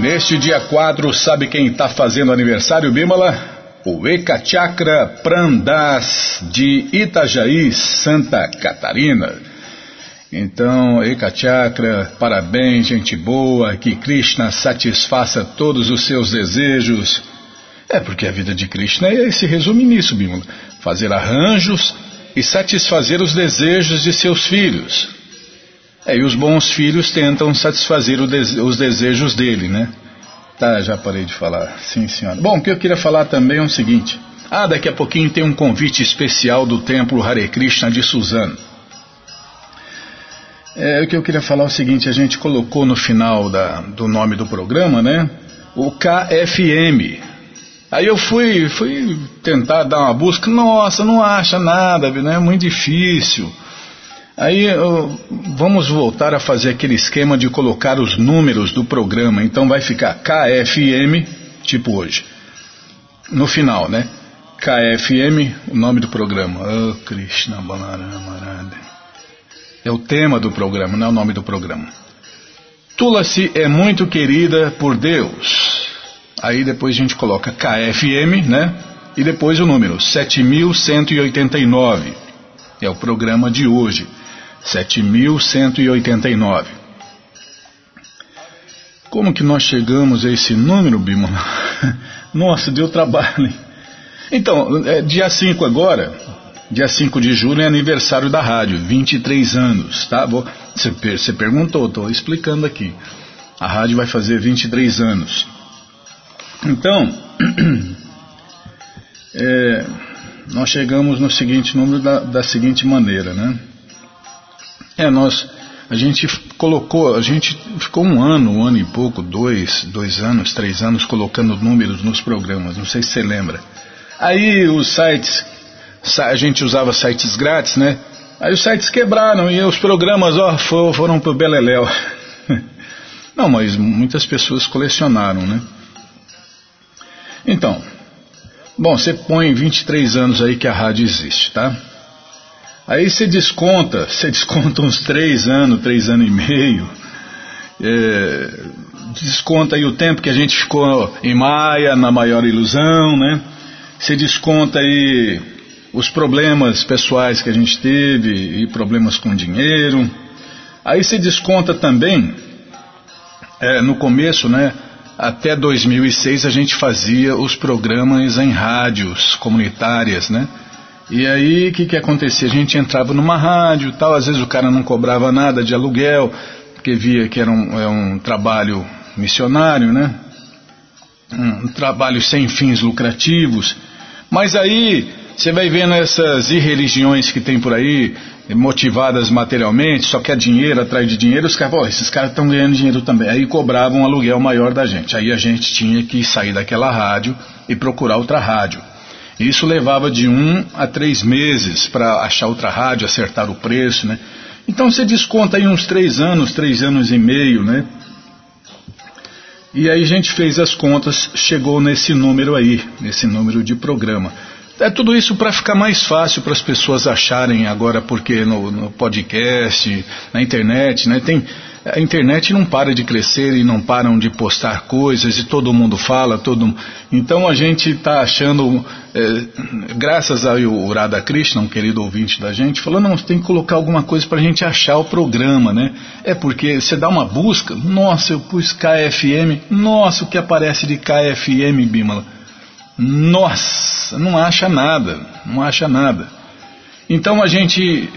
Neste dia 4, sabe quem está fazendo aniversário, Bímola? O Eka Chakra Prandas de Itajaí, Santa Catarina. Então, Eka Chakra, parabéns, gente boa, que Krishna satisfaça todos os seus desejos. É porque a vida de Krishna é, se resume nisso, Bímola. Fazer arranjos e satisfazer os desejos de seus filhos. É, e os bons filhos tentam satisfazer os desejos dele, né? Tá, já parei de falar. Sim, senhora. Bom, o que eu queria falar também é o seguinte. Ah, daqui a pouquinho tem um convite especial do Templo Hare Krishna de Suzano. É, o que eu queria falar é o seguinte, a gente colocou no final da, do nome do programa, né? O KFM. Aí eu fui, fui tentar dar uma busca, nossa, não acha nada, né? É muito difícil. Aí vamos voltar a fazer aquele esquema de colocar os números do programa. Então vai ficar KFM, tipo hoje. No final, né? KFM, o nome do programa. Oh, Krishna Balarama É o tema do programa, não é o nome do programa. Tulasi é muito querida por Deus. Aí depois a gente coloca KFM, né? E depois o número 7189. É o programa de hoje. 7.189. Como que nós chegamos a esse número, Bima? Nossa, deu trabalho. Então, é, dia 5 agora, dia 5 de julho é aniversário da rádio, 23 anos, tá? Você, você perguntou, estou explicando aqui. A rádio vai fazer 23 anos. Então, é, nós chegamos no seguinte número da, da seguinte maneira, né? É, nós, a gente colocou, a gente ficou um ano, um ano e pouco, dois, dois anos, três anos colocando números nos programas, não sei se você lembra. Aí os sites, a gente usava sites grátis, né? Aí os sites quebraram e os programas, ó, foram pro Beleléu. Não, mas muitas pessoas colecionaram, né? Então, bom, você põe 23 anos aí que a rádio existe, tá? Aí você desconta, você desconta uns três anos, três anos e meio, é, desconta aí o tempo que a gente ficou em Maia, na maior ilusão, né? Você desconta aí os problemas pessoais que a gente teve e problemas com dinheiro. Aí você desconta também, é, no começo, né? Até 2006 a gente fazia os programas em rádios comunitárias, né? E aí, o que que acontecia? A gente entrava numa rádio tal, às vezes o cara não cobrava nada de aluguel, porque via que era um, é um trabalho missionário, né? Um trabalho sem fins lucrativos. Mas aí, você vai vendo essas irreligiões que tem por aí, motivadas materialmente, só quer dinheiro atrás de dinheiro, os caras, esses caras estão ganhando dinheiro também. Aí cobravam um aluguel maior da gente. Aí a gente tinha que sair daquela rádio e procurar outra rádio. Isso levava de um a três meses para achar outra rádio, acertar o preço, né? Então você desconta aí uns três anos, três anos e meio, né? E aí a gente fez as contas, chegou nesse número aí, nesse número de programa. É tudo isso para ficar mais fácil para as pessoas acharem agora, porque no, no, podcast, na internet, né? Tem a internet não para de crescer e não param de postar coisas e todo mundo fala, todo então a gente está achando, é, graças ao Radha Krishna, um querido ouvinte da gente, falou não, tem que colocar alguma coisa para a gente achar o programa, né? É porque você dá uma busca, nossa, eu pus KFM, nossa, o que aparece de KFM, Bimala? Nossa, não acha nada, não acha nada. Então a gente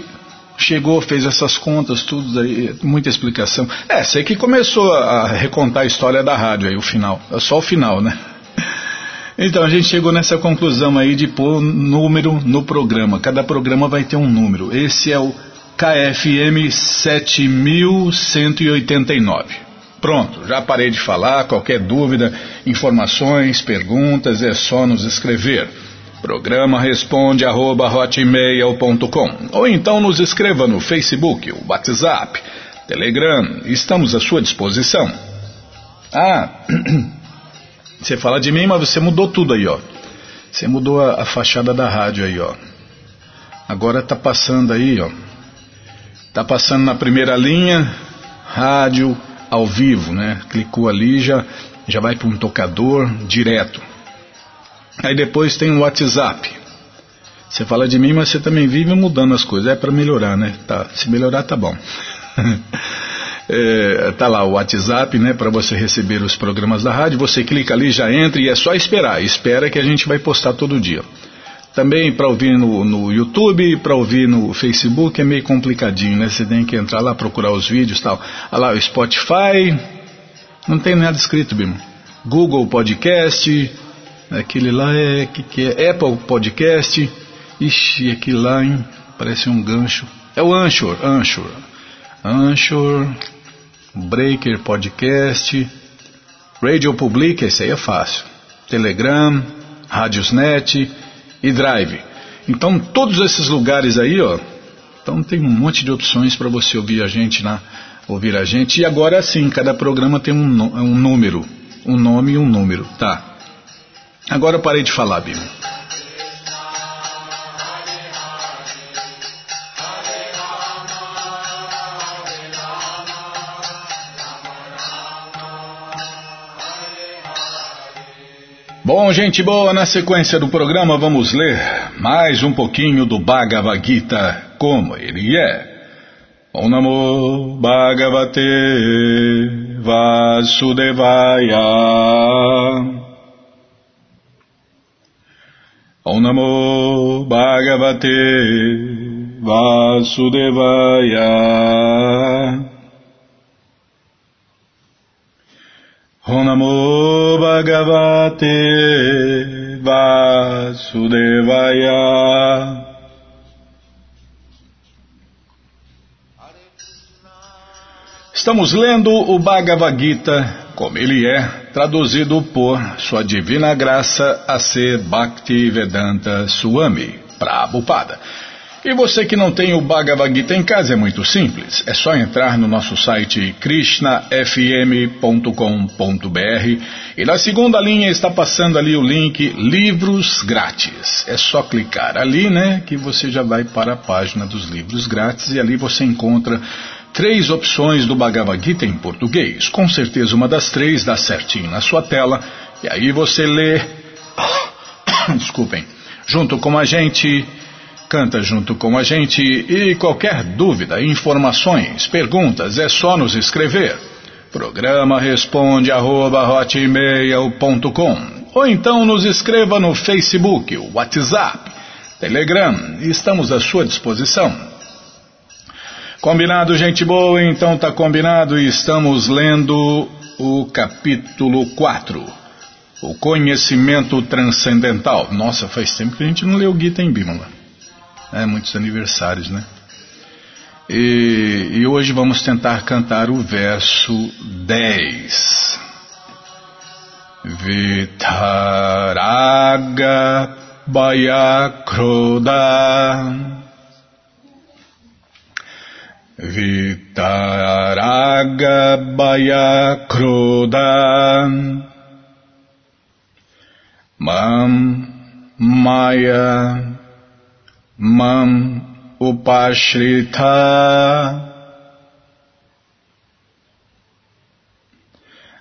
chegou, fez essas contas, tudo aí, muita explicação. É, sei que começou a recontar a história da rádio aí, o final, é só o final, né? Então a gente chegou nessa conclusão aí de pôr número no programa. Cada programa vai ter um número. Esse é o KFM 7189. Pronto, já parei de falar. Qualquer dúvida, informações, perguntas, é só nos escrever. Programa responde arroba hotmail.com ou então nos escreva no Facebook, WhatsApp, Telegram, estamos à sua disposição. Ah, você fala de mim, mas você mudou tudo aí, ó. Você mudou a, a fachada da rádio aí, ó. Agora tá passando aí, ó. Tá passando na primeira linha, rádio, ao vivo, né? Clicou ali já já vai para um tocador direto. Aí depois tem o WhatsApp. Você fala de mim, mas você também vive mudando as coisas. É para melhorar, né? Tá, se melhorar tá bom. é, tá lá o WhatsApp, né, para você receber os programas da rádio. Você clica ali, já entra e é só esperar. Espera que a gente vai postar todo dia. Também para ouvir no, no YouTube, para ouvir no Facebook é meio complicadinho, né? Você tem que entrar lá, procurar os vídeos e tal. Olha lá, o Spotify, não tem nada escrito, Bimo. Google Podcast, aquele lá é, que, que é Apple Podcast. Ixi, aquele lá, hein? Parece um gancho. É o Anchor, Anchor. Anchor, Breaker Podcast, Radio Public, esse aí é fácil. Telegram, Radiosnet e Drive. Então, todos esses lugares aí, ó, então tem um monte de opções para você ouvir a gente na ouvir a gente. E agora sim, cada programa tem um, um número, um nome e um número, tá? Agora eu parei de falar, Bíblia. Bom, gente boa, na sequência do programa vamos ler mais um pouquinho do Bhagavad Gita, como ele é. Om Namo Bhagavate Vasudevaya Om Namo Bhagavate Vasudevaya. Om Namo Bhagavate Vasudevaya. Estamos lendo o Bhagavad Gita como ele é, traduzido por Sua Divina Graça a ser Bhakti Vedanta Swami, Prabhupada. E você que não tem o Bhagavad Gita em casa é muito simples. É só entrar no nosso site krishnafm.com.br e na segunda linha está passando ali o link Livros Grátis. É só clicar ali, né, que você já vai para a página dos livros grátis e ali você encontra três opções do Bhagavad Gita em português. Com certeza uma das três dá certinho na sua tela. E aí você lê. Desculpem. Junto com a gente. Canta junto com a gente. E qualquer dúvida, informações, perguntas, é só nos escrever. Programa responde arroba, ou então nos escreva no Facebook, WhatsApp, Telegram. Estamos à sua disposição. Combinado, gente boa? Então tá combinado e estamos lendo o capítulo 4. O conhecimento transcendental. Nossa, faz tempo que a gente não leu Gita em Bímola. É, muitos aniversários, né? E, e hoje vamos tentar cantar o verso 10. Vitaraga Vitaraga Baya Kroda Mam Maya. Mam Upashrita.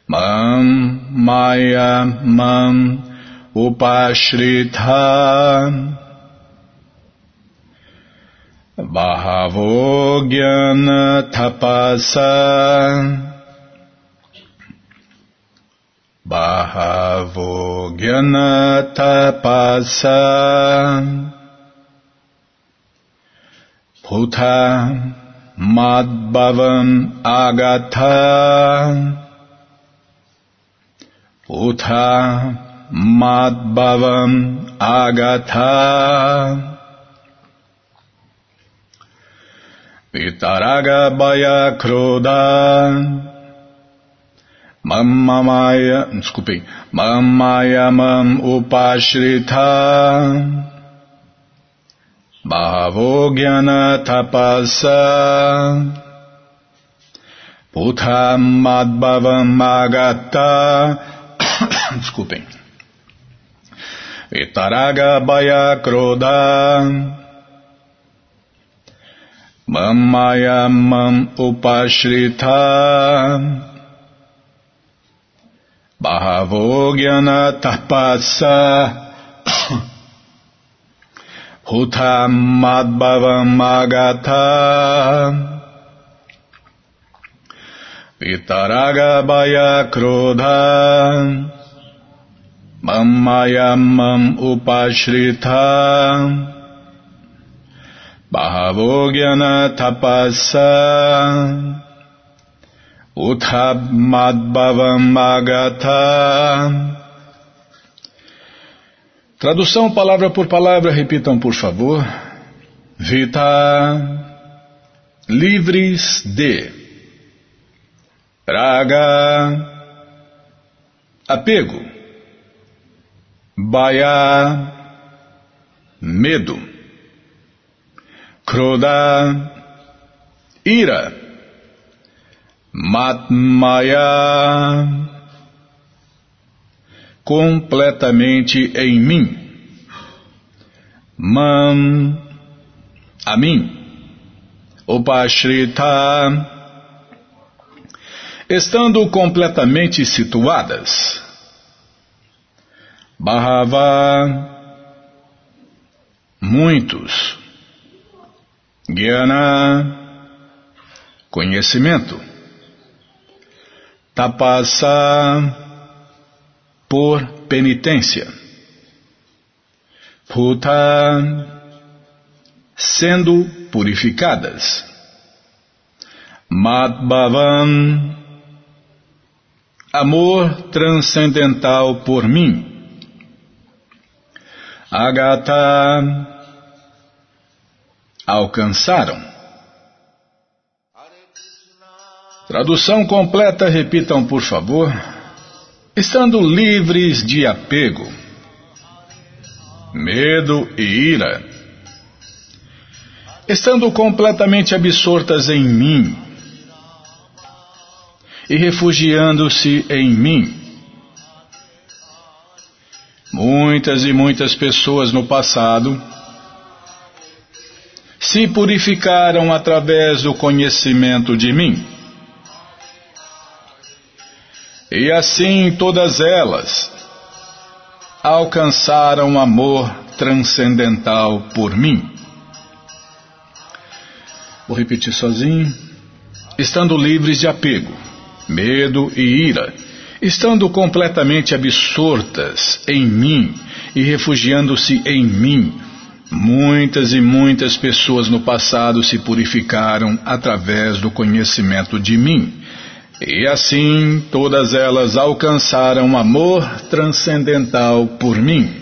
Mam Maya. Mam Upashrita Bahavo Jnana Tapasa Bahavo Jnana Tapasa Puta Madbhavam Agata Puta Madbhavam Agata Vitaraga Baya Kroda Mamamaya, desculpem, Mamaya Mam Upashrita. Bhavogyana Tapasa. Putam Madbhavam Magata Desculpem. Vitaraga Baya Kroda Mamaya mam upashrita. Bahavo Gyana Tapasa. Hutam Madbhavam Magata Vitaraga Baya Krodha. Mammayamam Upashrita Bahavogyana Tapasa Uthabmadbhavam Magata Tradução palavra por palavra, repitam por favor. Vita, livres de. Praga, apego, Baya, medo, Kroda, ira, Matmaya, completamente em mim. Mam, a mim. Upashrita, estando completamente situadas. Bahava, muitos. Gyana, conhecimento. Tapasa, por penitência. Puta, sendo purificadas. Madbhavan, amor transcendental por mim. Agata, alcançaram. Tradução completa, repitam por favor estando livres de apego, medo e ira, estando completamente absortas em mim e refugiando-se em mim. Muitas e muitas pessoas no passado se purificaram através do conhecimento de mim. E assim todas elas alcançaram amor transcendental por mim. Vou repetir sozinho. Estando livres de apego, medo e ira, estando completamente absortas em mim e refugiando-se em mim, muitas e muitas pessoas no passado se purificaram através do conhecimento de mim e assim todas elas alcançaram amor transcendental por mim.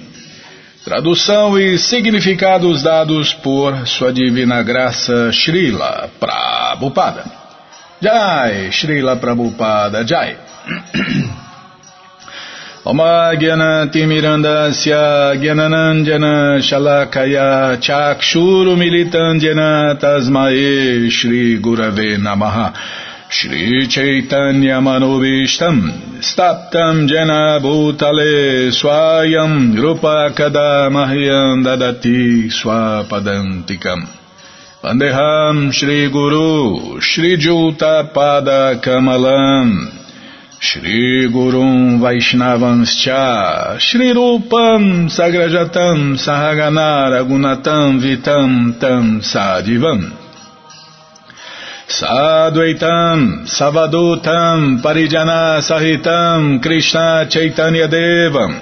Tradução e significados dados por Sua Divina Graça Srila Prabhupada. Jai, Srila Prabhupada, Jai. Gyananandjana Shalakaya Chakshuru Militandjana Tasmae Shri Gurave Namaha. Shri Chaitanya Manobishtam Staptam Jena Bhutale Swayam Rupa Kadamahyam Dadati Swapadantikam. Vandeham Shri Gurum Vaishnavanscha Shri Rupam Sagrajatam Sahagana Ragunatam Vitam Tam Sadivam. Sadvaitam, Savadutam, Parijana Sahitam, Krishna Chaitanya Devam,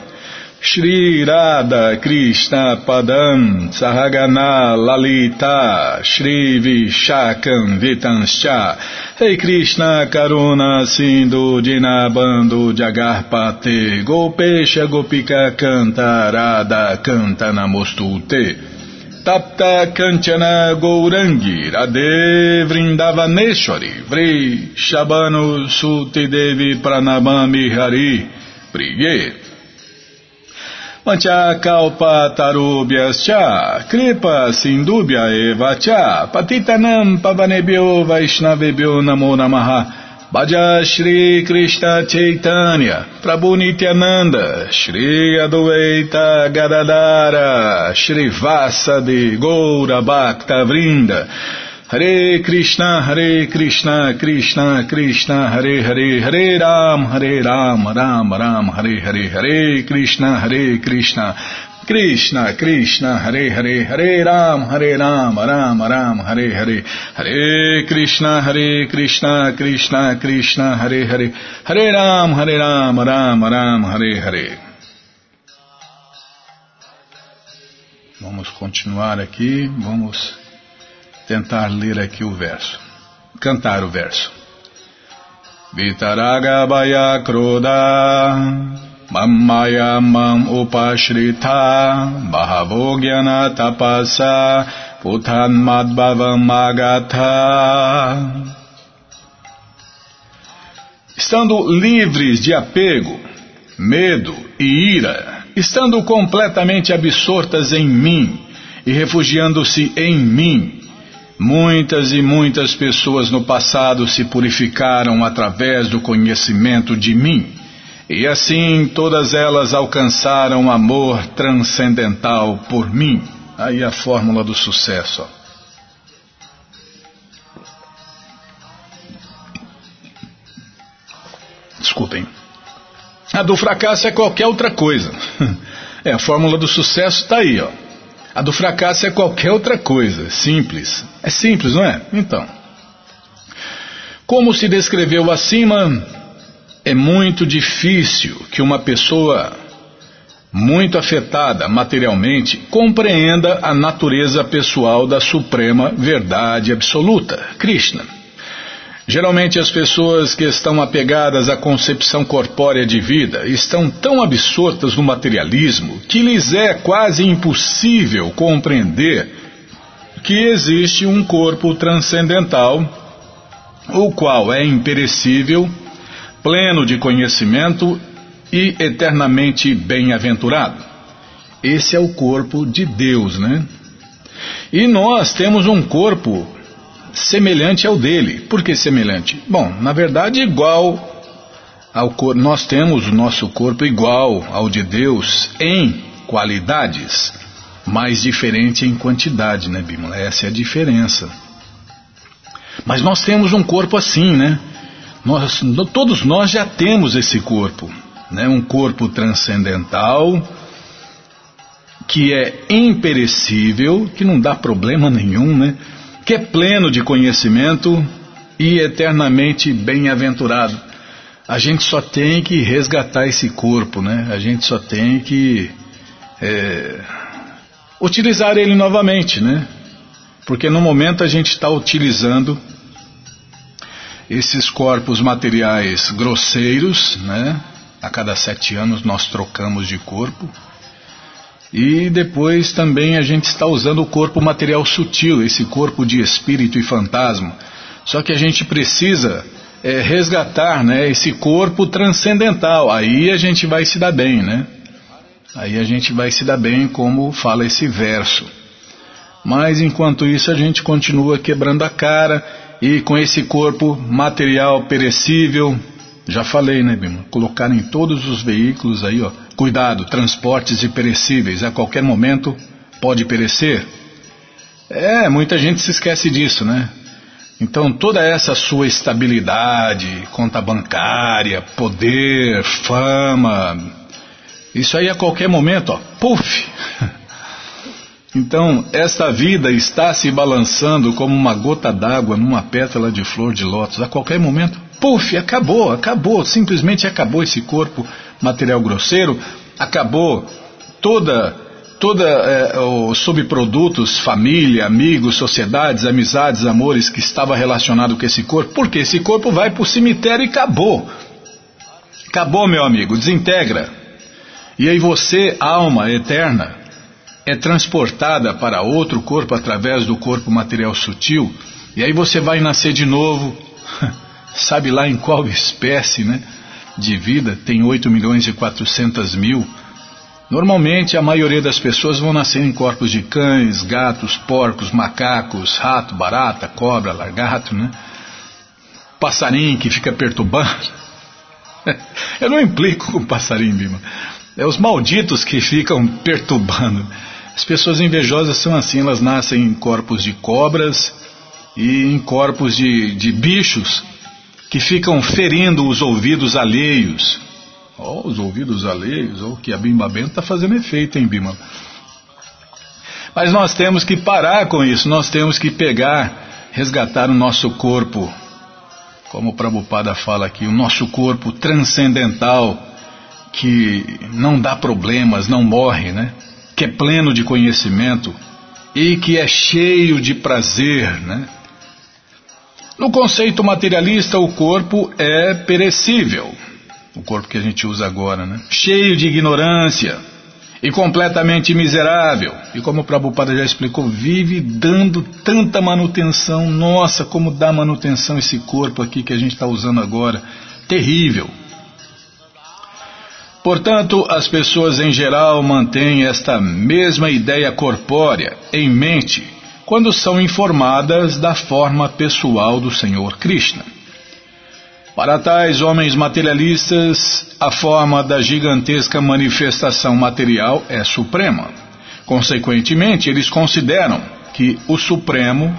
Shri Radha Krishna Padam, Sahagana Lalita, Shri Vishakam Vitanscha, Rei Krishna Karuna Sindhu Dinabando Jagarpate, Gopesha Gopika Canta, Radha Canta Namostute. Tapta Kanchana Gourangi Radhe Vrindavaneshwari Vri Shabano Suti Devi Pranamami Hari Priye Mancha Kalpa Tarubhyas Cha Kripa Sindubhya Eva Cha Patitanam Pavanebhyo Vaishnavebhyo Namo Namaha Bhaja Shri Krishna Chaitanya, Prabhu Nityananda, Shri Adueita Gadadara, Shri Vasa de Goura Bhakta Vrinda, Hare Krishna, Hare Krishna, Krishna Krishna, Hare Hare, Hare Ram, Hare Ram, Ram Ram, Hare Hare, Hare Krishna, Hare Krishna, Krishna Krishna, Hare Hare, Hare Ram, Hare Ram, Ram Ram, Hare Hare, Hare Krishna, Hare Krishna, Krishna Krishna, Hare Hare, Hare Ram, Hare Ram, Ram Ram, Hare Hare. Vamos continuar aqui, vamos tentar ler aqui o verso, cantar o verso. Vitaragabaya Kroda Mamaya Mam Upashrita Bahavogyana Tapasa Putan Madbhavam Estando livres de apego, medo e ira, estando completamente absortas em mim e refugiando-se em mim, Muitas e muitas pessoas no passado se purificaram através do conhecimento de mim, e assim todas elas alcançaram amor transcendental por mim. Aí a fórmula do sucesso. Desculpem. A do fracasso é qualquer outra coisa. É, a fórmula do sucesso está aí, ó. A do fracasso é qualquer outra coisa, simples. É simples, não é? Então. Como se descreveu acima, é muito difícil que uma pessoa muito afetada materialmente compreenda a natureza pessoal da suprema verdade absoluta, Krishna. Geralmente as pessoas que estão apegadas à concepção corpórea de vida estão tão absortas no materialismo que lhes é quase impossível compreender que existe um corpo transcendental, o qual é imperecível, pleno de conhecimento e eternamente bem-aventurado. Esse é o corpo de Deus, né? E nós temos um corpo semelhante ao dele. Por que semelhante? Bom, na verdade, igual ao corpo. Nós temos o nosso corpo igual ao de Deus em qualidades, mas diferente em quantidade, né, Bímola? Essa é a diferença. Mas nós temos um corpo assim, né? Nós, todos nós já temos esse corpo, né? Um corpo transcendental que é imperecível, que não dá problema nenhum, né? Que é pleno de conhecimento e eternamente bem-aventurado. A gente só tem que resgatar esse corpo, né? A gente só tem que é, utilizar ele novamente, né? Porque no momento a gente está utilizando esses corpos materiais grosseiros, né? A cada sete anos nós trocamos de corpo. E depois também a gente está usando o corpo material sutil, esse corpo de espírito e fantasma. Só que a gente precisa é, resgatar né, esse corpo transcendental. Aí a gente vai se dar bem, né? Aí a gente vai se dar bem, como fala esse verso. Mas enquanto isso a gente continua quebrando a cara e com esse corpo material perecível, já falei, né, Bima? Colocar em todos os veículos aí, ó, Cuidado, transportes e perecíveis, a qualquer momento pode perecer. É, muita gente se esquece disso, né? Então toda essa sua estabilidade, conta bancária, poder, fama, isso aí a qualquer momento, ó, puf! Então, esta vida está se balançando como uma gota d'água numa pétala de flor de lótus. A qualquer momento, puf, acabou, acabou, simplesmente acabou esse corpo material grosseiro, acabou toda toda é, os subprodutos, família, amigos, sociedades, amizades, amores que estava relacionado com esse corpo, porque esse corpo vai para o cemitério e acabou. Acabou, meu amigo, desintegra. E aí você, alma eterna, é transportada para outro corpo através do corpo material sutil, e aí você vai nascer de novo, sabe lá em qual espécie, né? de vida tem 8 milhões e 400 mil, normalmente a maioria das pessoas vão nascer em corpos de cães, gatos, porcos, macacos, rato, barata, cobra, lagarto, né? Passarinho que fica perturbando. Eu não implico com passarinho, Bima. É os malditos que ficam perturbando. As pessoas invejosas são assim, elas nascem em corpos de cobras, e em corpos de, de bichos que ficam ferindo os ouvidos alheios. Oh, os ouvidos alheios, oh, que a Bimba Bento está fazendo efeito, hein, Bimba? Mas nós temos que parar com isso, nós temos que pegar, resgatar o nosso corpo, como o Prabhupada fala aqui, o nosso corpo transcendental, que não dá problemas, não morre, né? Que é pleno de conhecimento e que é cheio de prazer, né? No conceito materialista, o corpo é perecível, o corpo que a gente usa agora, né? Cheio de ignorância, e completamente miserável. E como o Prabhupada já explicou, vive dando tanta manutenção. Nossa, como dá manutenção esse corpo aqui que a gente está usando agora. Terrível. Portanto, as pessoas em geral mantêm esta mesma ideia corpórea em mente quando são informadas da forma pessoal do Senhor Krishna. Para tais homens materialistas, a forma da gigantesca manifestação material é suprema. Consequentemente, eles consideram que o Supremo,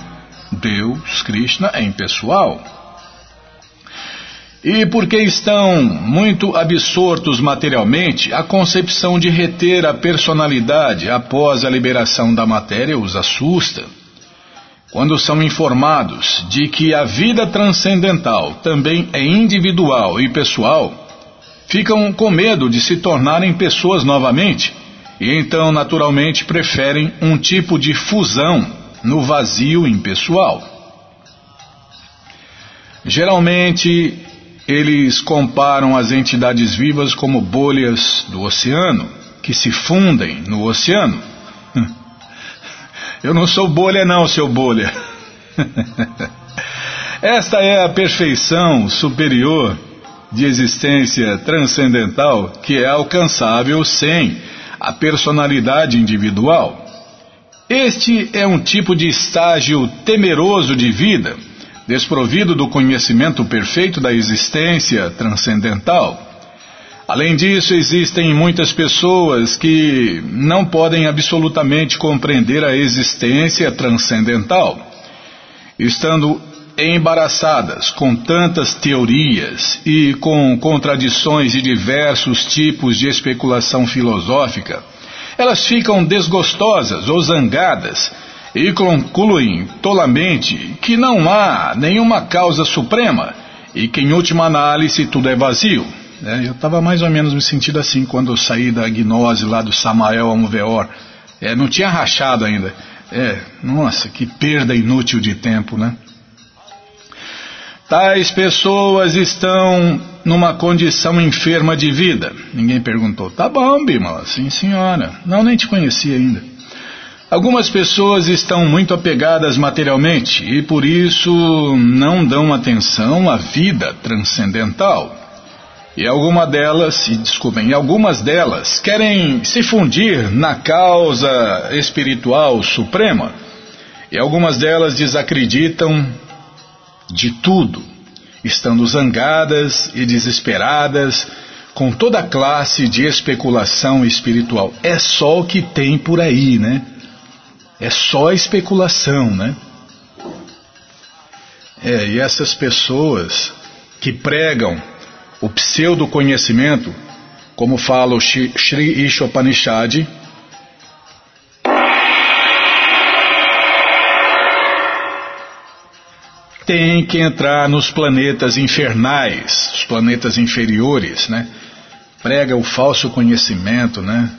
Deus, Krishna, é impessoal. E porque estão muito absortos materialmente, a concepção de reter a personalidade após a liberação da matéria os assusta. Quando são informados de que a vida transcendental também é individual e pessoal, ficam com medo de se tornarem pessoas novamente e então, naturalmente, preferem um tipo de fusão no vazio impessoal. Geralmente, eles comparam as entidades vivas como bolhas do oceano, que se fundem no oceano. Eu não sou bolha, não, seu bolha. Esta é a perfeição superior de existência transcendental que é alcançável sem a personalidade individual. Este é um tipo de estágio temeroso de vida, desprovido do conhecimento perfeito da existência transcendental. Além disso, existem muitas pessoas que não podem absolutamente compreender a existência transcendental, estando embaraçadas com tantas teorias e com contradições de diversos tipos de especulação filosófica. Elas ficam desgostosas ou zangadas e concluem tolamente que não há nenhuma causa suprema e que, em última análise, tudo é vazio. É, eu estava mais ou menos me sentindo assim quando eu saí da gnose lá do Samael Amuveor. É, não tinha rachado ainda. É, nossa, que perda inútil de tempo, né? Tais pessoas estão numa condição enferma de vida. Ninguém perguntou. Tá bom, Bima. Sim, senhora. Não, nem te conhecia ainda. Algumas pessoas estão muito apegadas materialmente e por isso não dão atenção à vida transcendental. E alguma delas, desculpem, algumas delas querem se fundir na causa espiritual suprema. E algumas delas desacreditam de tudo, estando zangadas e desesperadas com toda classe de especulação espiritual. É só o que tem por aí, né? É só especulação, né? É, e essas pessoas que pregam o pseudo-conhecimento, como fala o Sri Ishopanishad, tem que entrar nos planetas infernais, os planetas inferiores, né? Prega o falso conhecimento, né?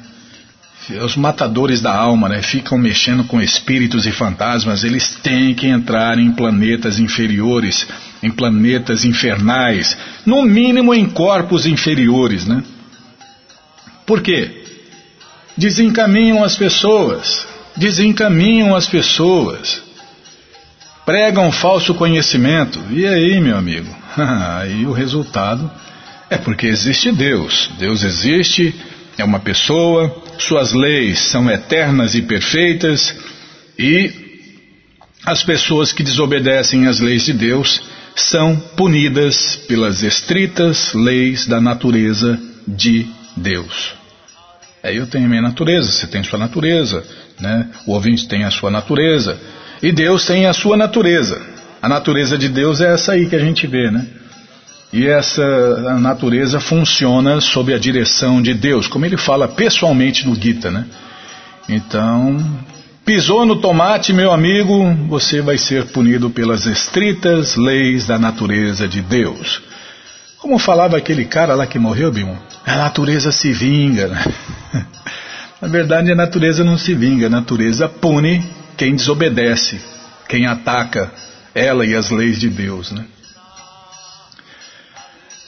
Os matadores da alma, né? Ficam mexendo com espíritos e fantasmas, eles têm que entrar em planetas inferiores em planetas infernais, no mínimo em corpos inferiores, né? Por quê? Desencaminham as pessoas, desencaminham as pessoas, pregam falso conhecimento. E aí, meu amigo? aí o resultado é porque existe Deus. Deus existe, é uma pessoa, suas leis são eternas e perfeitas e as pessoas que desobedecem às leis de Deus são punidas pelas estritas leis da natureza de Deus. Aí eu tenho a minha natureza, você tem sua natureza, né? o ouvinte tem a sua natureza. E Deus tem a sua natureza. A natureza de Deus é essa aí que a gente vê, né? E essa natureza funciona sob a direção de Deus, como ele fala pessoalmente no Gita, né? Então, pisou no tomate, meu amigo, você vai ser punido pelas estritas leis da natureza de Deus. Como falava aquele cara lá que morreu, Bimo? A natureza se vinga. Né? Na verdade, a natureza não se vinga, a natureza pune quem desobedece, quem ataca ela e as leis de Deus, né?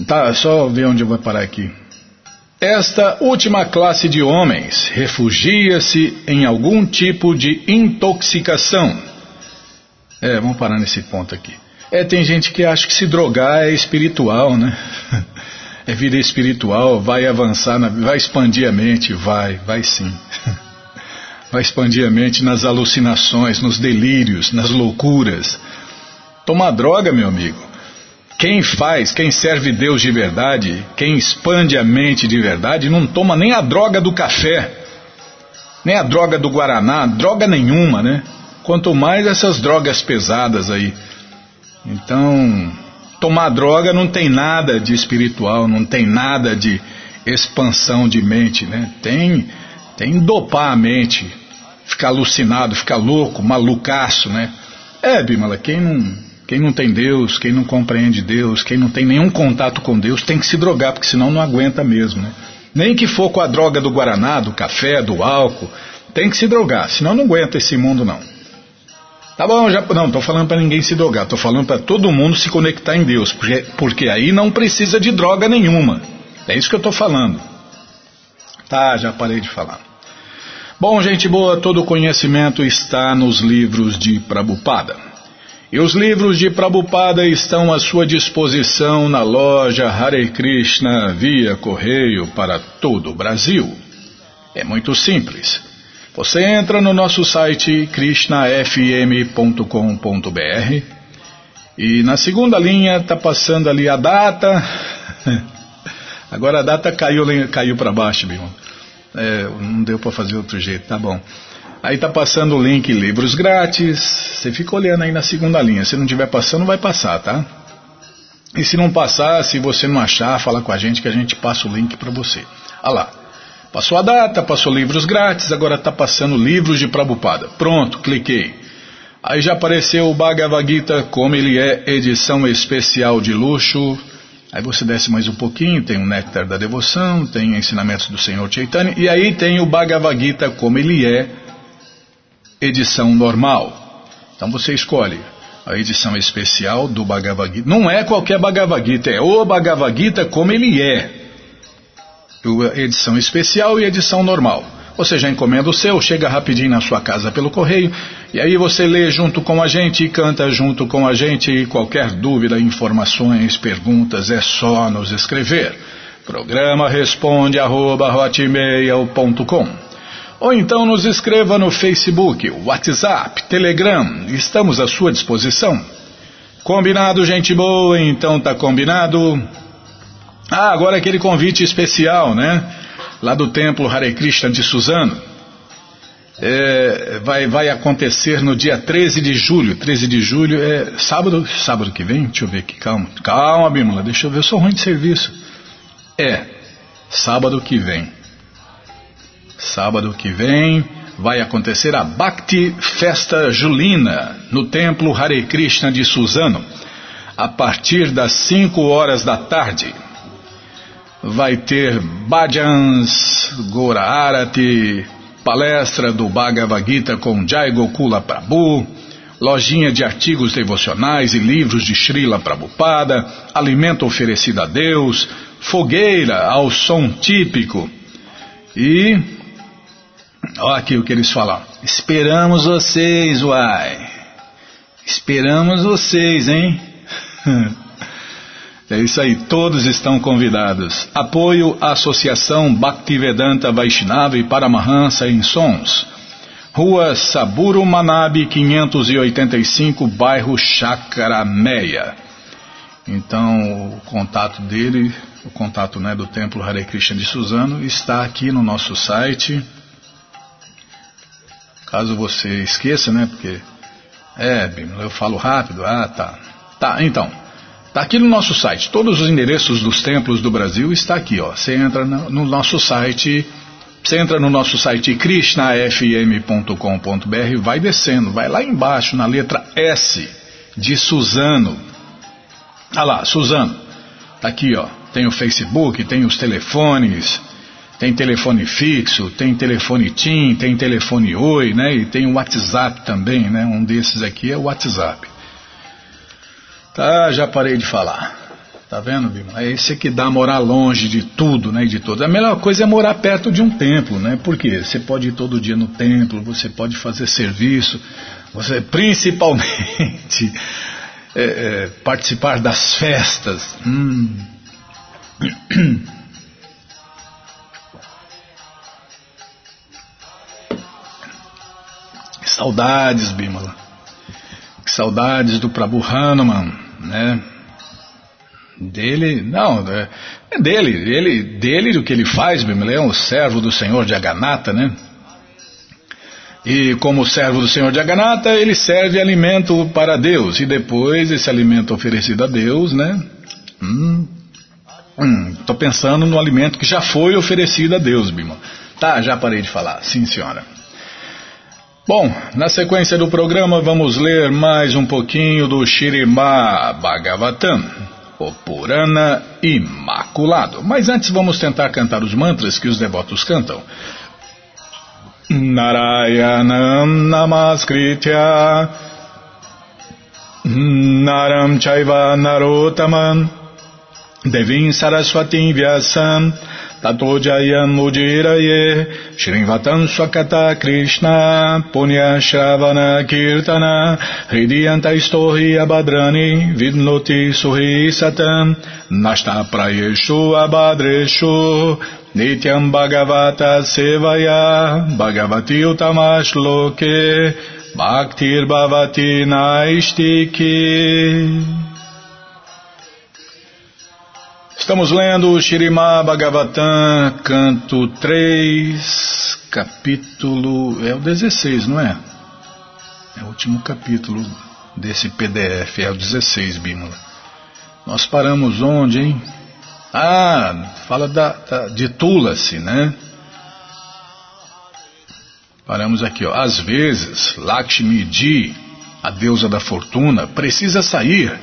Tá, só ver onde eu vou parar aqui. Esta última classe de homens refugia-se em algum tipo de intoxicação. É, vamos parar nesse ponto aqui. É, tem gente que acha que se drogar é espiritual, né? É vida espiritual, vai avançar, na, vai expandir a mente, vai, vai sim. Vai expandir a mente nas alucinações, nos delírios, nas loucuras. Tomar droga, meu amigo, quem faz, quem serve Deus de verdade, quem expande a mente de verdade, não toma nem a droga do café, nem a droga do Guaraná, droga nenhuma, né? Quanto mais essas drogas pesadas aí. Então, tomar droga não tem nada de espiritual, não tem nada de expansão de mente, né? Tem, tem dopar a mente, ficar alucinado, ficar louco, malucaço, né? É, Bimala, quem não quem não tem Deus, quem não compreende Deus, quem não tem nenhum contato com Deus, tem que se drogar, porque senão não aguenta mesmo. Né? Nem que for com a droga do Guaraná, do café, do álcool, tem que se drogar, senão não aguenta esse mundo não. Tá bom, já, não, estou falando para ninguém se drogar, estou falando para todo mundo se conectar em Deus, porque, porque aí não precisa de droga nenhuma. É isso que eu estou falando. Tá, já parei de falar. Bom, gente boa, todo conhecimento está nos livros de Prabhupada. E os livros de Prabhupada estão à sua disposição na loja Hare Krishna via correio para todo o Brasil. É muito simples. Você entra no nosso site krishnafm.com.br e na segunda linha está passando ali a data. Agora a data caiu, caiu para baixo, meu. É, não deu para fazer outro jeito, tá bom. Aí tá passando o link livros grátis. Você fica olhando aí na segunda linha. Se não estiver passando, vai passar, tá? E se não passar, se você não achar, fala com a gente que a gente passa o link para você. Olha lá. Passou a data, passou livros grátis, agora está passando livros de Prabupada. Pronto, cliquei. Aí já apareceu o Bhagavad Gita como ele é, edição especial de luxo. Aí você desce mais um pouquinho, tem o Néctar da Devoção, tem ensinamentos do Senhor Chaitanya, e aí tem o Bhagavad Gita como ele é, edição normal. Então você escolhe a edição especial do Bhagavad Gita. Não é qualquer Bhagavad Gita, é o Bhagavad Gita como ele é. Edição especial e edição normal. Você já encomenda o seu, chega rapidinho na sua casa pelo correio, e aí você lê junto com a gente e canta junto com a gente. E qualquer dúvida, informações, perguntas, é só nos escrever. Programa responde arroba, ou então nos escreva no Facebook, WhatsApp, Telegram, estamos à sua disposição. Combinado, gente boa? Então tá combinado. Ah, agora aquele convite especial, né? Lá do templo Hare Krishna de Suzano. É, vai, vai acontecer no dia 13 de julho. 13 de julho é sábado, sábado que vem? Deixa eu ver aqui, calma. Calma, Bímola, deixa eu ver, eu sou ruim de serviço. É, sábado que vem. Sábado que vem vai acontecer a Bhakti Festa Julina no Templo Hare Krishna de Suzano, a partir das 5 horas da tarde. Vai ter bhajans, Gora Arati, palestra do Bhagavad Gita com Jai Gokula Prabhu, lojinha de artigos devocionais e livros de Srila Prabhupada, alimento oferecido a Deus, fogueira ao som típico e Olha aqui o que eles falam. Esperamos vocês, uai. Esperamos vocês, hein? É isso aí, todos estão convidados. Apoio à Associação Bhaktivedanta Vaishnava e Paramahansa em Sons. Rua Saburo Manabe 585, bairro Chacarameia. Então, o contato dele, o contato né, do Templo Hare Krishna de Suzano, está aqui no nosso site Caso você esqueça, né? Porque É, eu falo rápido. Ah, tá. Tá, então. Tá aqui no nosso site. Todos os endereços dos templos do Brasil está aqui, ó. Você entra no nosso site, você entra no nosso site krishnafm.com.br, vai descendo, vai lá embaixo na letra S de Suzano. Ah lá, Suzano. Tá aqui, ó. Tem o Facebook, tem os telefones, tem telefone fixo, tem telefone TIM, tem telefone Oi, né? E tem o WhatsApp também, né? Um desses aqui é o WhatsApp. Tá, já parei de falar. Tá vendo, Bima? É esse que dá morar longe de tudo, né? De todos. A melhor coisa é morar perto de um templo, né? Porque você pode ir todo dia no templo, você pode fazer serviço, você principalmente é, é, participar das festas. Hum. Saudades, Bimala. Saudades do Prabhu Hanuman, né? Dele, não, é, é dele, ele, dele do que ele faz, Bimala, é um servo do Senhor de Aganata, né? E como servo do Senhor de Aganata, ele serve alimento para Deus, e depois esse alimento oferecido a Deus, né? Hum, Estou hum, pensando no alimento que já foi oferecido a Deus, Bima. Tá, já parei de falar. Sim, senhora. Bom, na sequência do programa vamos ler mais um pouquinho do Shirimá Bhagavatam, o Purana Imaculado. Mas antes vamos tentar cantar os mantras que os devotos cantam. Narayanam Namaskritya Naram Chaiva Narotaman Devim Saraswati Vyasam Tato Jayam Ujiraye Shrivatam Swakata Krishna Punya Shravana Kirtana Hridiyanta Istohi Abadrani Vidnoti Suhi Satam Nashta Prayeshu Abadreshu Nityam Bhagavata Sevaya Bhagavati Utamash Loke Bhaktir Bhavati Naistiki Estamos lendo o Bhagavatam, canto 3, capítulo. É o 16, não é? É o último capítulo desse PDF, é o 16, Bímola. Nós paramos onde, hein? Ah, fala da, da, de Tulasi, né? Paramos aqui, ó. Às vezes, Lakshmi Ji, a deusa da fortuna, precisa sair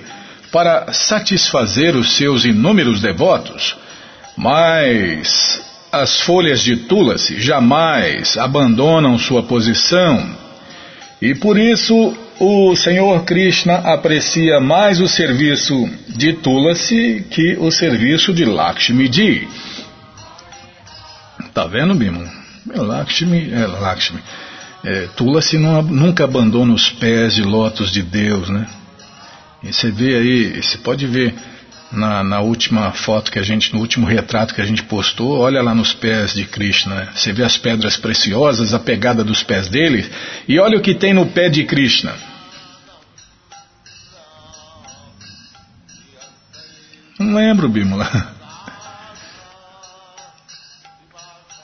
para satisfazer os seus inúmeros devotos, mas as folhas de Tulasi jamais abandonam sua posição e por isso o Senhor Krishna aprecia mais o serviço de Tulasi que o serviço de Lakshmi. Tá vendo, Bima? Lakshmi, é, Lakshmi. É, Tulasi não, nunca abandona os pés de lótus de Deus, né? E você vê aí, você pode ver na, na, última foto que a gente, no último retrato que a gente postou, olha lá nos pés de Krishna. Né? Você vê as pedras preciosas, a pegada dos pés dele, e olha o que tem no pé de Krishna. Não lembro, Bímola.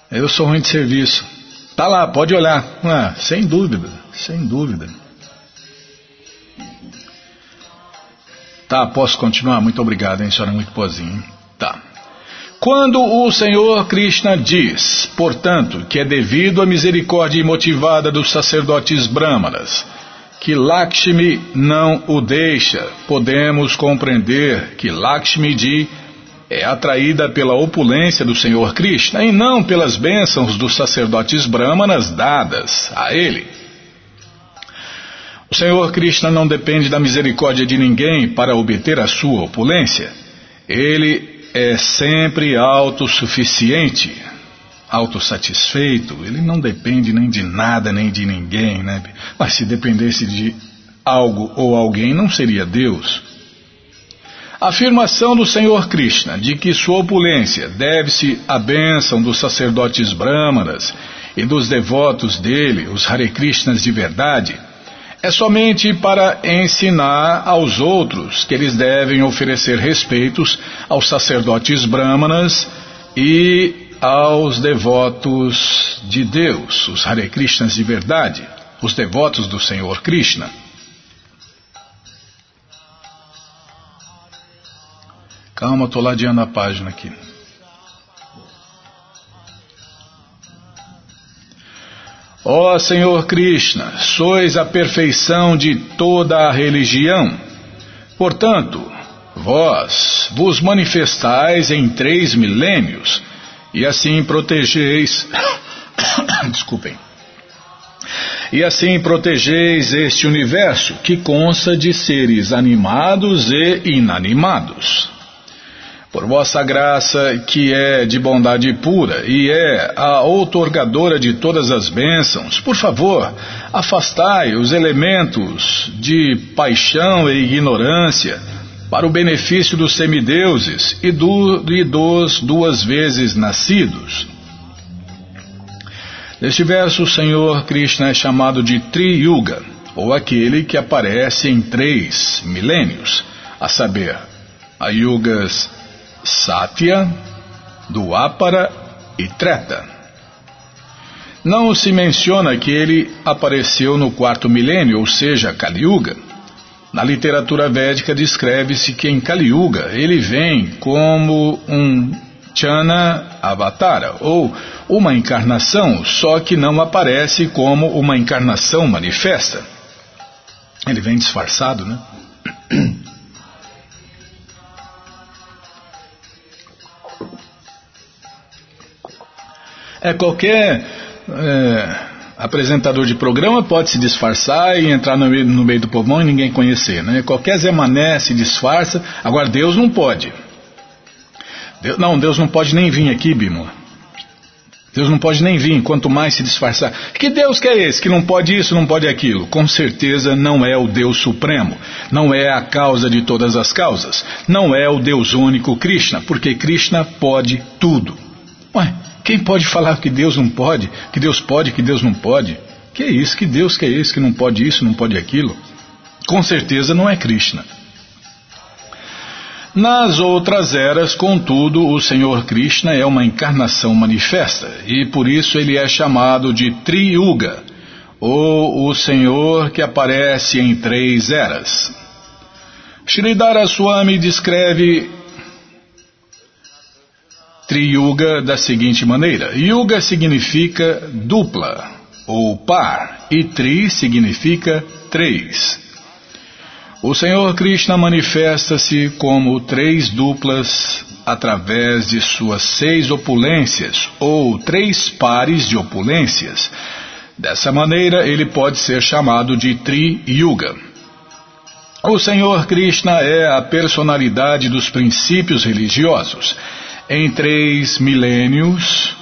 Eu sou ruim de serviço. Tá lá, pode olhar. Ah, sem dúvida, sem dúvida. Tá, posso continuar? Muito obrigado, hein, senhora, muito boazinha. Tá. Quando o Senhor Krishna diz, portanto, que é devido à misericórdia imotivada dos sacerdotes brahmanas, que Lakshmi não o deixa, podemos compreender que Lakshmi é atraída pela opulência do Senhor Krishna e não pelas bênçãos dos sacerdotes brahmanas dadas a ele. O Senhor Krishna não depende da misericórdia de ninguém para obter a sua opulência. Ele é sempre autossuficiente, autossatisfeito. Ele não depende nem de nada nem de ninguém, né? Mas se dependesse de algo ou alguém, não seria Deus. A afirmação do Senhor Krishna de que sua opulência deve-se à bênção dos sacerdotes brahmanas e dos devotos dele, os Hare Krishnas de verdade, é somente para ensinar aos outros que eles devem oferecer respeitos aos sacerdotes brahmanas e aos devotos de Deus, os Hare Krishnas de verdade, os devotos do Senhor Krishna. Calma, estou ladeando a página aqui. Ó Senhor Krishna, sois a perfeição de toda a religião. Portanto, vós vos manifestais em três milênios e assim protegeis. Desculpem. E assim protegeis este universo que consta de seres animados e inanimados. Por vossa graça, que é de bondade pura e é a outorgadora de todas as bênçãos, por favor, afastai os elementos de paixão e ignorância para o benefício dos semideuses e, do, e dos duas vezes nascidos. Neste verso, o Senhor Krishna é chamado de Tri-Yuga, ou aquele que aparece em três milênios, a saber, a Yugas Satya, Duapara e Treta. Não se menciona que ele apareceu no quarto milênio, ou seja, Kali Yuga. Na literatura védica descreve-se que em Kali Yuga ele vem como um Chana Avatara, ou uma encarnação, só que não aparece como uma encarnação manifesta. Ele vem disfarçado, né? É qualquer é, apresentador de programa pode se disfarçar e entrar no meio, no meio do povão e ninguém conhecer, né? Qualquer Zé Mané se disfarça, agora Deus não pode. Deus, não, Deus não pode nem vir aqui, Bimo. Deus não pode nem vir, quanto mais se disfarçar. Que Deus que é esse, que não pode isso, não pode aquilo? Com certeza não é o Deus Supremo, não é a causa de todas as causas, não é o Deus único Krishna, porque Krishna pode tudo. Ué, quem pode falar que Deus não pode, que Deus pode, que Deus não pode? Que é isso, que Deus que é esse, que não pode isso, não pode aquilo? Com certeza não é Krishna. Nas outras eras, contudo, o Senhor Krishna é uma encarnação manifesta e por isso ele é chamado de Triyuga, ou o Senhor que aparece em três eras. Sridhara Swami descreve Triyuga da seguinte maneira: Yuga significa dupla ou par e Tri significa três. O Senhor Krishna manifesta-se como três duplas através de suas seis opulências ou três pares de opulências. Dessa maneira, ele pode ser chamado de Tri Yuga. O Senhor Krishna é a personalidade dos princípios religiosos. Em três milênios,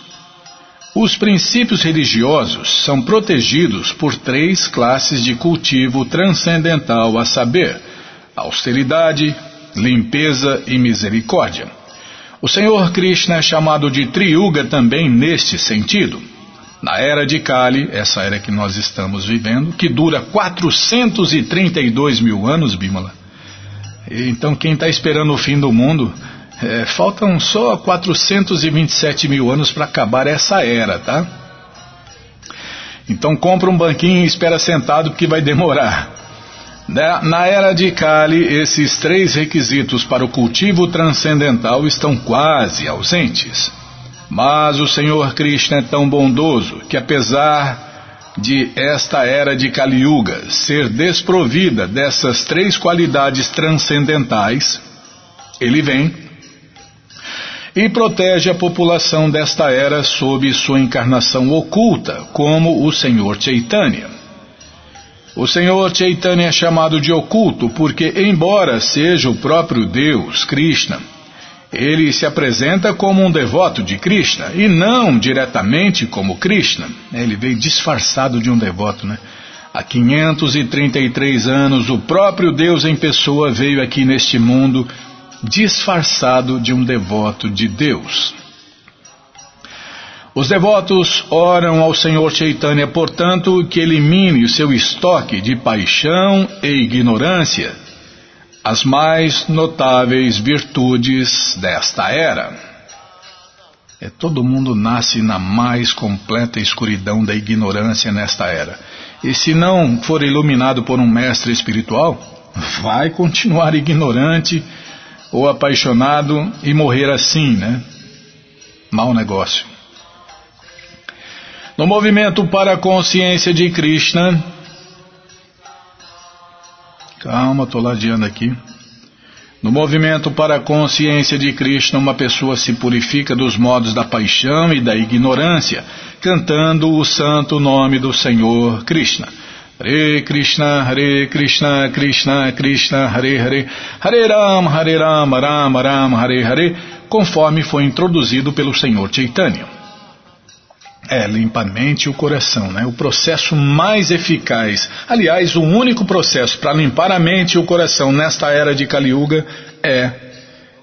os princípios religiosos são protegidos por três classes de cultivo transcendental, a saber, austeridade, limpeza e misericórdia. O Senhor Krishna é chamado de Triuga também neste sentido. Na era de Kali, essa era que nós estamos vivendo, que dura 432 mil anos, Bimala. Então, quem está esperando o fim do mundo é, faltam só 427 mil anos para acabar essa era, tá? Então compra um banquinho e espera sentado porque vai demorar. Na era de Kali, esses três requisitos para o cultivo transcendental estão quase ausentes. Mas o Senhor Krishna é tão bondoso que, apesar de esta era de Kali Yuga ser desprovida dessas três qualidades transcendentais, ele vem e protege a população desta era sob sua encarnação oculta, como o Senhor Chaitanya. O Senhor Chaitanya é chamado de oculto porque, embora seja o próprio Deus, Krishna, ele se apresenta como um devoto de Krishna e não diretamente como Krishna. Ele veio disfarçado de um devoto, né? Há 533 anos, o próprio Deus em pessoa veio aqui neste mundo disfarçado de um devoto de Deus. Os devotos oram ao Senhor Chaitanya, portanto, que elimine o seu estoque de paixão e ignorância, as mais notáveis virtudes desta era. É, todo mundo nasce na mais completa escuridão da ignorância nesta era. E se não for iluminado por um mestre espiritual, vai continuar ignorante ou apaixonado e morrer assim, né? Mau negócio. No movimento para a consciência de Krishna. Calma, estou ladeando aqui. No movimento para a consciência de Krishna, uma pessoa se purifica dos modos da paixão e da ignorância, cantando o santo nome do Senhor Krishna. Hare Krishna, Hare Krishna, Krishna Krishna, Hare Hare, Hare Ram, Hare Ram, Ram Ram, Hare Hare, conforme foi introduzido pelo Senhor Chaitanya. É, limpa a mente e o coração, né? O processo mais eficaz, aliás, o único processo para limpar a mente e o coração nesta era de Kali Yuga é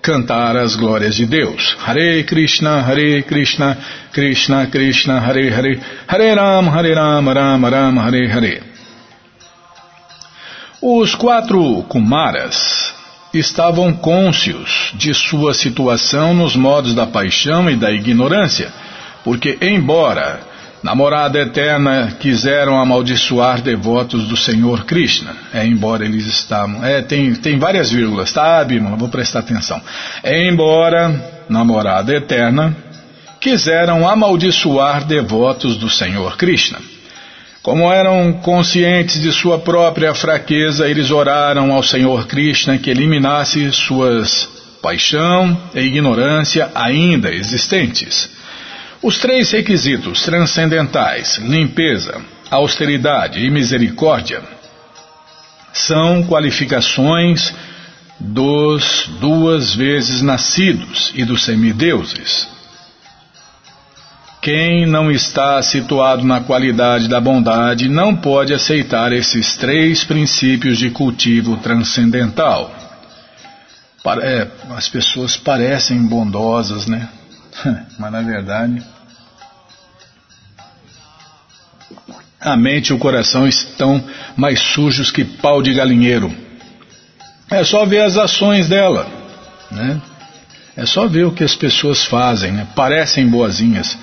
cantar as glórias de Deus. Hare Krishna, Hare Krishna, Krishna Krishna, Hare Hare, Hare Ram, Hare Ram, Ram Ram, Hare Hare. Os quatro Kumaras estavam cônscios de sua situação nos modos da paixão e da ignorância, porque, embora namorada eterna quiseram amaldiçoar devotos do Senhor Krishna, é, embora eles estavam, é, tem, tem várias vírgulas, tá, Bimala? Vou prestar atenção. É, embora namorada eterna quiseram amaldiçoar devotos do Senhor Krishna. Como eram conscientes de sua própria fraqueza, eles oraram ao Senhor Krishna que eliminasse suas paixão e ignorância ainda existentes. Os três requisitos transcendentais, limpeza, austeridade e misericórdia, são qualificações dos duas vezes nascidos e dos semideuses. Quem não está situado na qualidade da bondade não pode aceitar esses três princípios de cultivo transcendental. É, as pessoas parecem bondosas, né? Mas na verdade, a mente e o coração estão mais sujos que pau de galinheiro. É só ver as ações dela, né? É só ver o que as pessoas fazem, né? Parecem boazinhas,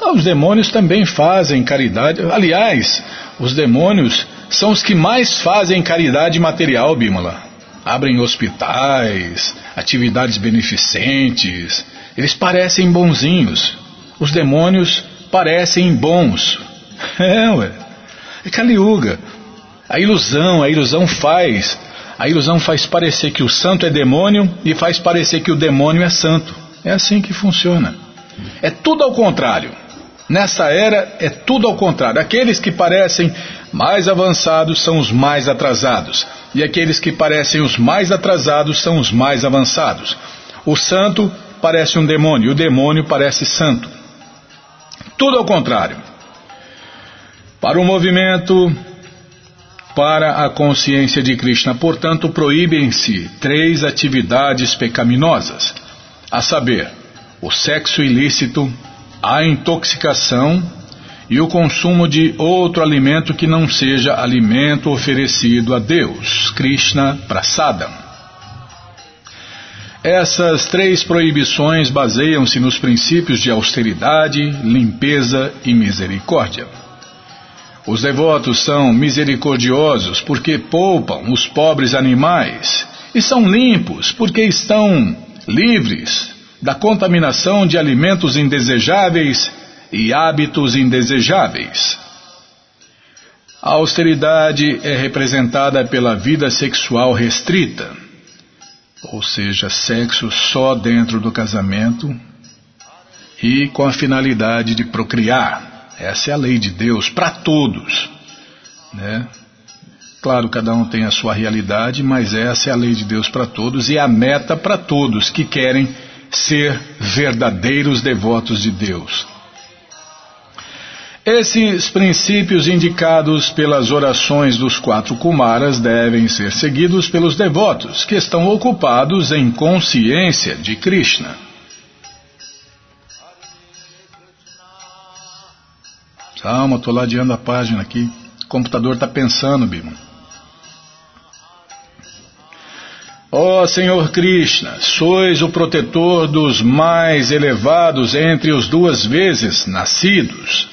os demônios também fazem caridade. Aliás, os demônios são os que mais fazem caridade material, Bímola. Abrem hospitais, atividades beneficentes. Eles parecem bonzinhos. Os demônios parecem bons. É, ué. É Kaliuga. A ilusão, a ilusão faz. A ilusão faz parecer que o santo é demônio e faz parecer que o demônio é santo. É assim que funciona. É tudo ao contrário. Nessa era é tudo ao contrário. Aqueles que parecem mais avançados são os mais atrasados, e aqueles que parecem os mais atrasados são os mais avançados. O santo parece um demônio, o demônio parece santo. Tudo ao contrário. Para o movimento, para a consciência de Krishna, portanto, proíbem-se três atividades pecaminosas, a saber, o sexo ilícito, a intoxicação e o consumo de outro alimento que não seja alimento oferecido a Deus, Krishna Prasadam. Essas três proibições baseiam-se nos princípios de austeridade, limpeza e misericórdia. Os devotos são misericordiosos porque poupam os pobres animais e são limpos porque estão livres da contaminação de alimentos indesejáveis e hábitos indesejáveis. A austeridade é representada pela vida sexual restrita, ou seja, sexo só dentro do casamento e com a finalidade de procriar. Essa é a lei de Deus para todos. Né? Claro, cada um tem a sua realidade, mas essa é a lei de Deus para todos e a meta para todos que querem ser verdadeiros devotos de Deus. Esses princípios indicados pelas orações dos quatro Kumaras devem ser seguidos pelos devotos que estão ocupados em consciência de Krishna. Calma, estou ladeando a página aqui. O computador está pensando, Bima. Ó oh, Senhor Krishna, sois o protetor dos mais elevados entre os duas vezes nascidos.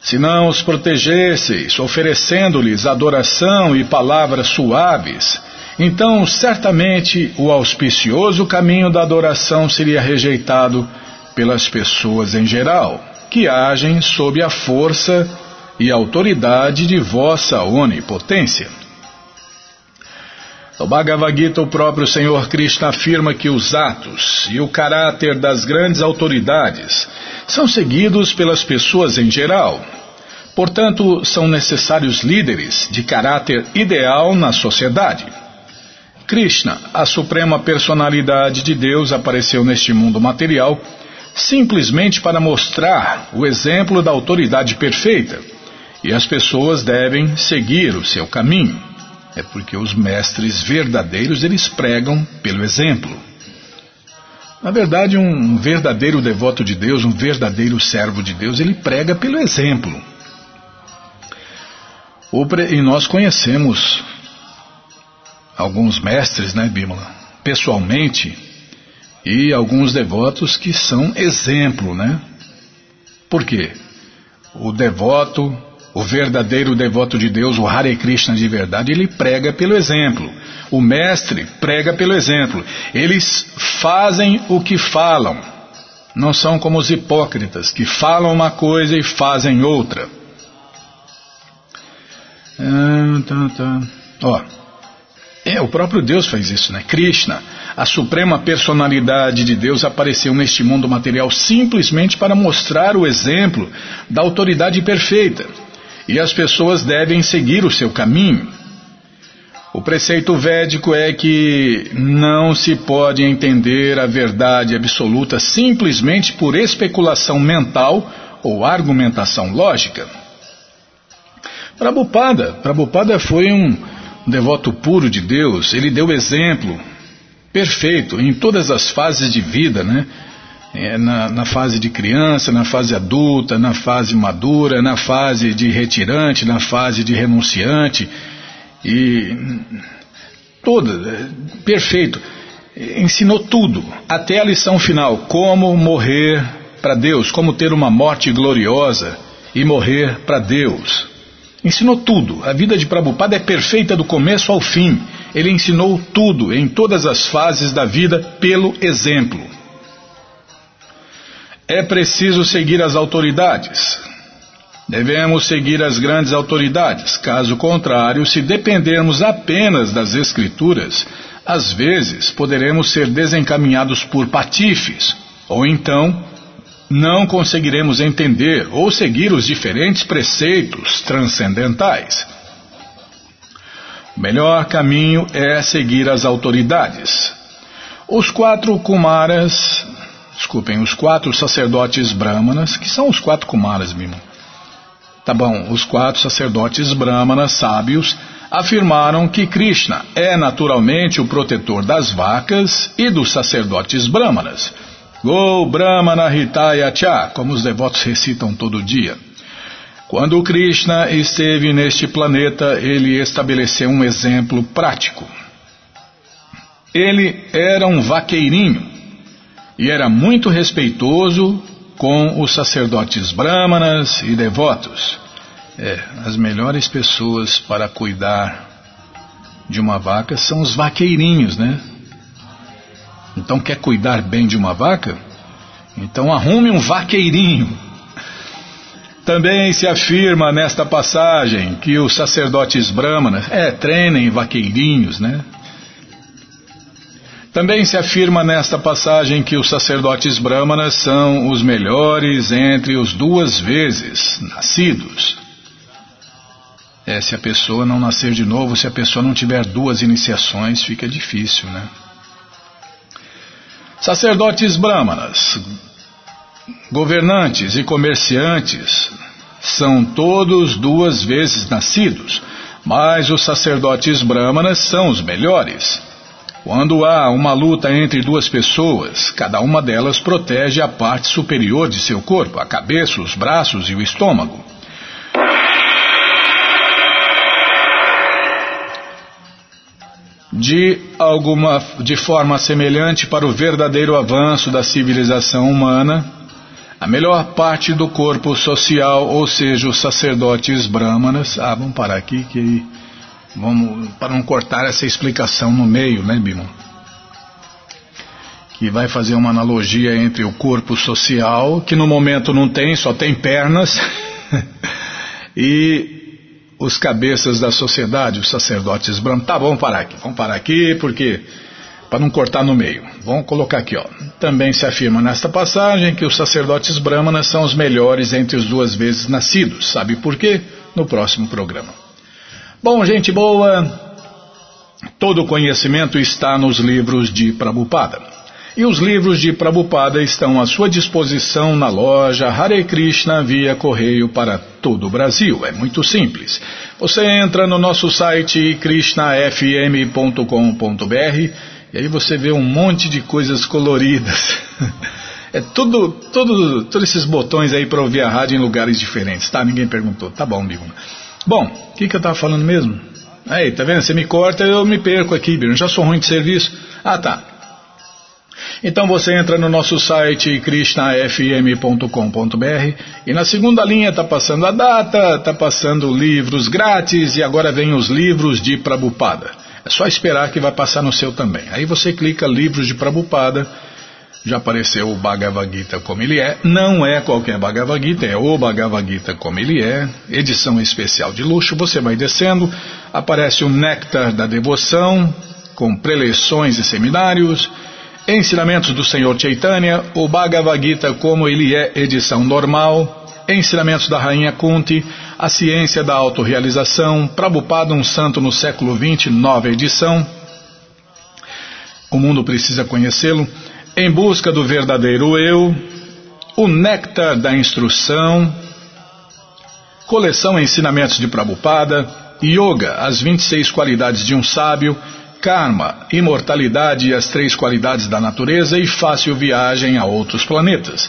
Se não os protegesseis, oferecendo-lhes adoração e palavras suaves, então certamente o auspicioso caminho da adoração seria rejeitado pelas pessoas em geral, que agem sob a força e autoridade de vossa onipotência. No Bhagavad Gita, o próprio Senhor Krishna afirma que os atos e o caráter das grandes autoridades são seguidos pelas pessoas em geral. Portanto, são necessários líderes de caráter ideal na sociedade. Krishna, a suprema personalidade de Deus, apareceu neste mundo material simplesmente para mostrar o exemplo da autoridade perfeita, e as pessoas devem seguir o seu caminho. É porque os mestres verdadeiros eles pregam pelo exemplo. Na verdade, um verdadeiro devoto de Deus, um verdadeiro servo de Deus, ele prega pelo exemplo. E nós conhecemos alguns mestres, né, Bímola, pessoalmente, e alguns devotos que são exemplo, né? Por quê? O devoto, o verdadeiro devoto de Deus, o Hare Krishna de verdade, ele prega pelo exemplo. O mestre prega pelo exemplo. Eles fazem o que falam. Não são como os hipócritas, que falam uma coisa e fazem outra. Ó, é, o próprio Deus faz isso, né? Krishna, a suprema personalidade de Deus, apareceu neste mundo material simplesmente para mostrar o exemplo da autoridade perfeita. E as pessoas devem seguir o seu caminho. O preceito védico é que não se pode entender a verdade absoluta simplesmente por especulação mental ou argumentação lógica. Prabhupada, Prabhupada foi um devoto puro de Deus, ele deu exemplo perfeito em todas as fases de vida, né? É, na, na, fase de criança, na fase adulta, na fase madura, na fase de retirante, na fase de renunciante, e toda, é, perfeito. Ensinou tudo, até a lição final, como morrer para Deus, como ter uma morte gloriosa e morrer para Deus. Ensinou tudo. A vida de Prabhupada é perfeita do começo ao fim. Ele ensinou tudo, em todas as fases da vida, pelo exemplo. É preciso seguir as autoridades. Devemos seguir as grandes autoridades. Caso contrário, se dependermos apenas das Escrituras, às vezes poderemos ser desencaminhados por patifes, ou então não conseguiremos entender ou seguir os diferentes preceitos transcendentais. O melhor caminho é seguir as autoridades. Os quatro Kumaras, desculpem, os quatro sacerdotes brahmanas, que são os quatro Kumaras mesmo. Tá bom, os quatro sacerdotes brahmanas sábios afirmaram que Krishna é naturalmente o protetor das vacas e dos sacerdotes brahmanas Go Brahmana Hitaya Cha, como os devotos recitam todo dia. Quando Krishna esteve neste planeta, ele estabeleceu um exemplo prático. Ele era um vaqueirinho e era muito respeitoso com os sacerdotes brahmanas e devotos. É, as melhores pessoas para cuidar de uma vaca são os vaqueirinhos, né? Então quer cuidar bem de uma vaca? Então arrume um vaqueirinho. Também se afirma nesta passagem que os sacerdotes brahmanas, é, treinem vaqueirinhos, né? Também se afirma nesta passagem que os sacerdotes brahmanas são os melhores entre os duas vezes nascidos. É, se a pessoa não nascer de novo, se a pessoa não tiver duas iniciações, fica difícil, né? Sacerdotes brahmanas, governantes e comerciantes são todos duas vezes nascidos, mas os sacerdotes brahmanas são os melhores. Quando há uma luta entre duas pessoas, cada uma delas protege a parte superior de seu corpo, a cabeça, os braços e o estômago. de alguma de forma semelhante para o verdadeiro avanço da civilização humana, a melhor parte do corpo social, ou seja, os sacerdotes brahmanas, ah, vamos parar aqui que Vamos, para não cortar essa explicação no meio, né, Bimo? Que vai fazer uma analogia entre o corpo social, que no momento não tem, só tem pernas, e os cabeças da sociedade, os sacerdotes brancos. Tá, vamos parar aqui, vamos parar aqui, porque para não cortar no meio. Vamos colocar aqui, ó. Também se afirma nesta passagem que os sacerdotes brahmanas são os melhores entre os duas vezes nascidos. Sabe por quê? No próximo programa. Bom, gente boa, todo conhecimento está nos livros de Prabhupada. E os livros de Prabhupada estão à sua disposição na loja Hare Krishna via correio para todo o Brasil. É muito simples. Você entra no nosso site krishnafm.com.br e aí você vê um monte de coisas coloridas. É tudo, tudo, todos esses botões aí para ouvir a rádio em lugares diferentes, tá? Ninguém perguntou. Tá bom, Bigo. Bom, o que, que eu estava falando mesmo? Aí, tá vendo? Você me corta, eu me perco aqui, Bigo. Já sou ruim de serviço. Ah, tá. Então você entra no nosso site krishnafm.com.br e na segunda linha está passando a data, está passando livros grátis e agora vem os livros de Prabupada. É só esperar que vai passar no seu também. Aí você clica livros de Prabupada, já apareceu o Bhagavad Gita como ele é. Não é qualquer Bhagavad Gita, é o Bhagavad Gita como ele é. Edição especial de luxo. Você vai descendo, aparece o Néctar da Devoção, com preleções e seminários Ensinamentos do Senhor Chaitanya, o Bhagavad Gita como ele é, edição normal, Ensinamentos da Rainha Kunti, A Ciência da Autorealização, Prabhupada, um santo no século XX, nova edição, O Mundo Precisa Conhecê-lo, Em Busca do Verdadeiro Eu, O Néctar da Instrução, Coleção Ensinamentos de Prabhupada, Yoga, as 26 qualidades de um sábio, karma, imortalidade e as três qualidades da natureza e fácil viagem a outros planetas.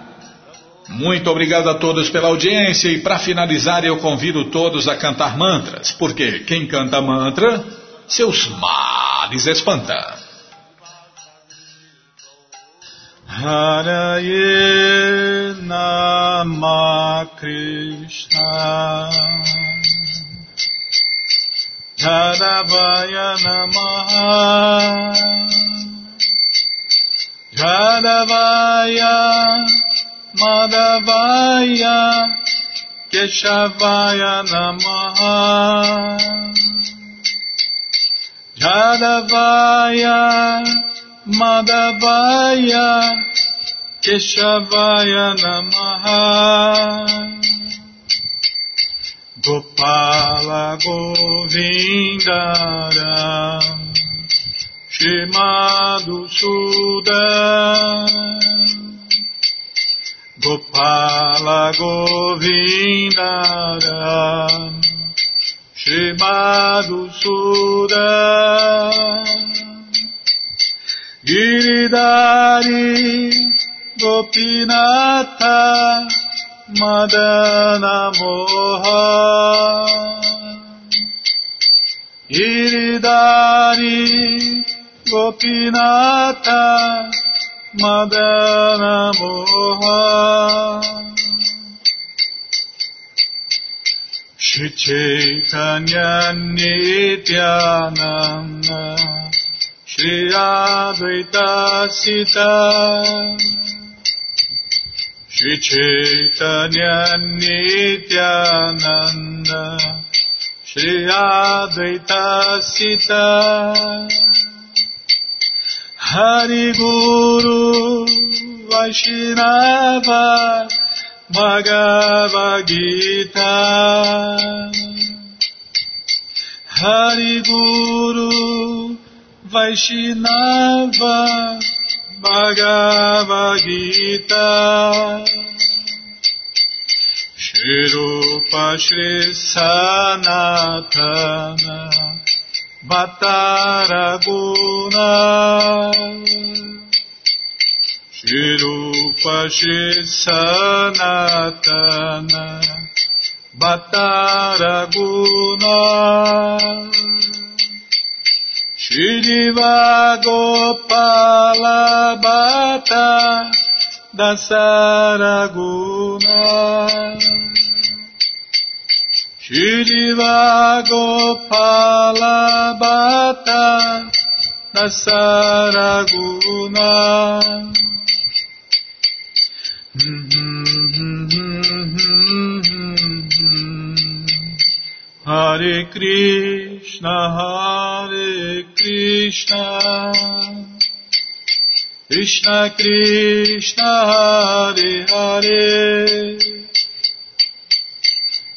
Muito obrigado a todos pela audiência e para finalizar eu convido todos a cantar mantras, porque quem canta mantra, seus males espanta. Haraye Nama Krishna Jadavaya Namaha Jadavaya Madhavaya Keshavaya Namaha. Jadavaya Madhavaya Keshavaya Namaha. Gopala Govindaram Shimadu Sudan Gopala Govindaram Shimadu Sudan Giridari Gopinata Madana Moha Giridari Gopinata Madana Moha Shri Chaitanya Nityananda. Shri Advaita Sita. Shri Chaitanya Nityananda. Shri Advaita Sita Hari Guru Vaishnava Bhagavad Gita. Hari Guru Vaishnava Bhagavad Gita. Shri Rupa Shri Sanatana Bataraguna. Shirupa Sanatana Bataraguna. Shiriva Gopala Bata Dasaraguna. Shriva Gopala Bhatta Dasaraguna Hare Krishna, Hare Krishna, Krishna Krishna, Hare Hare,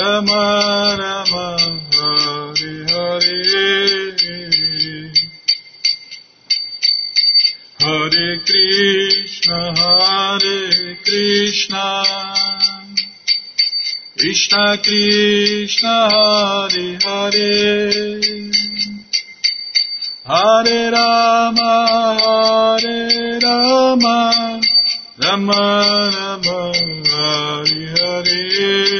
Rama Rama, Hare Hare. Hare Krishna, Hare Krishna, Krishna Krishna, Hare Hare, Hare Rama, Hare Rama, Rama Rama, Hare Hare.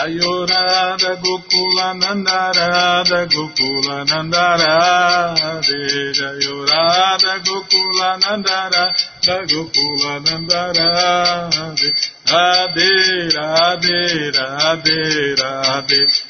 Jayorada Gokula Nandarada Gokula Nandara Jayorada Gokula Nandara Gokula Nandara Radhe Radhe Radhe Radhe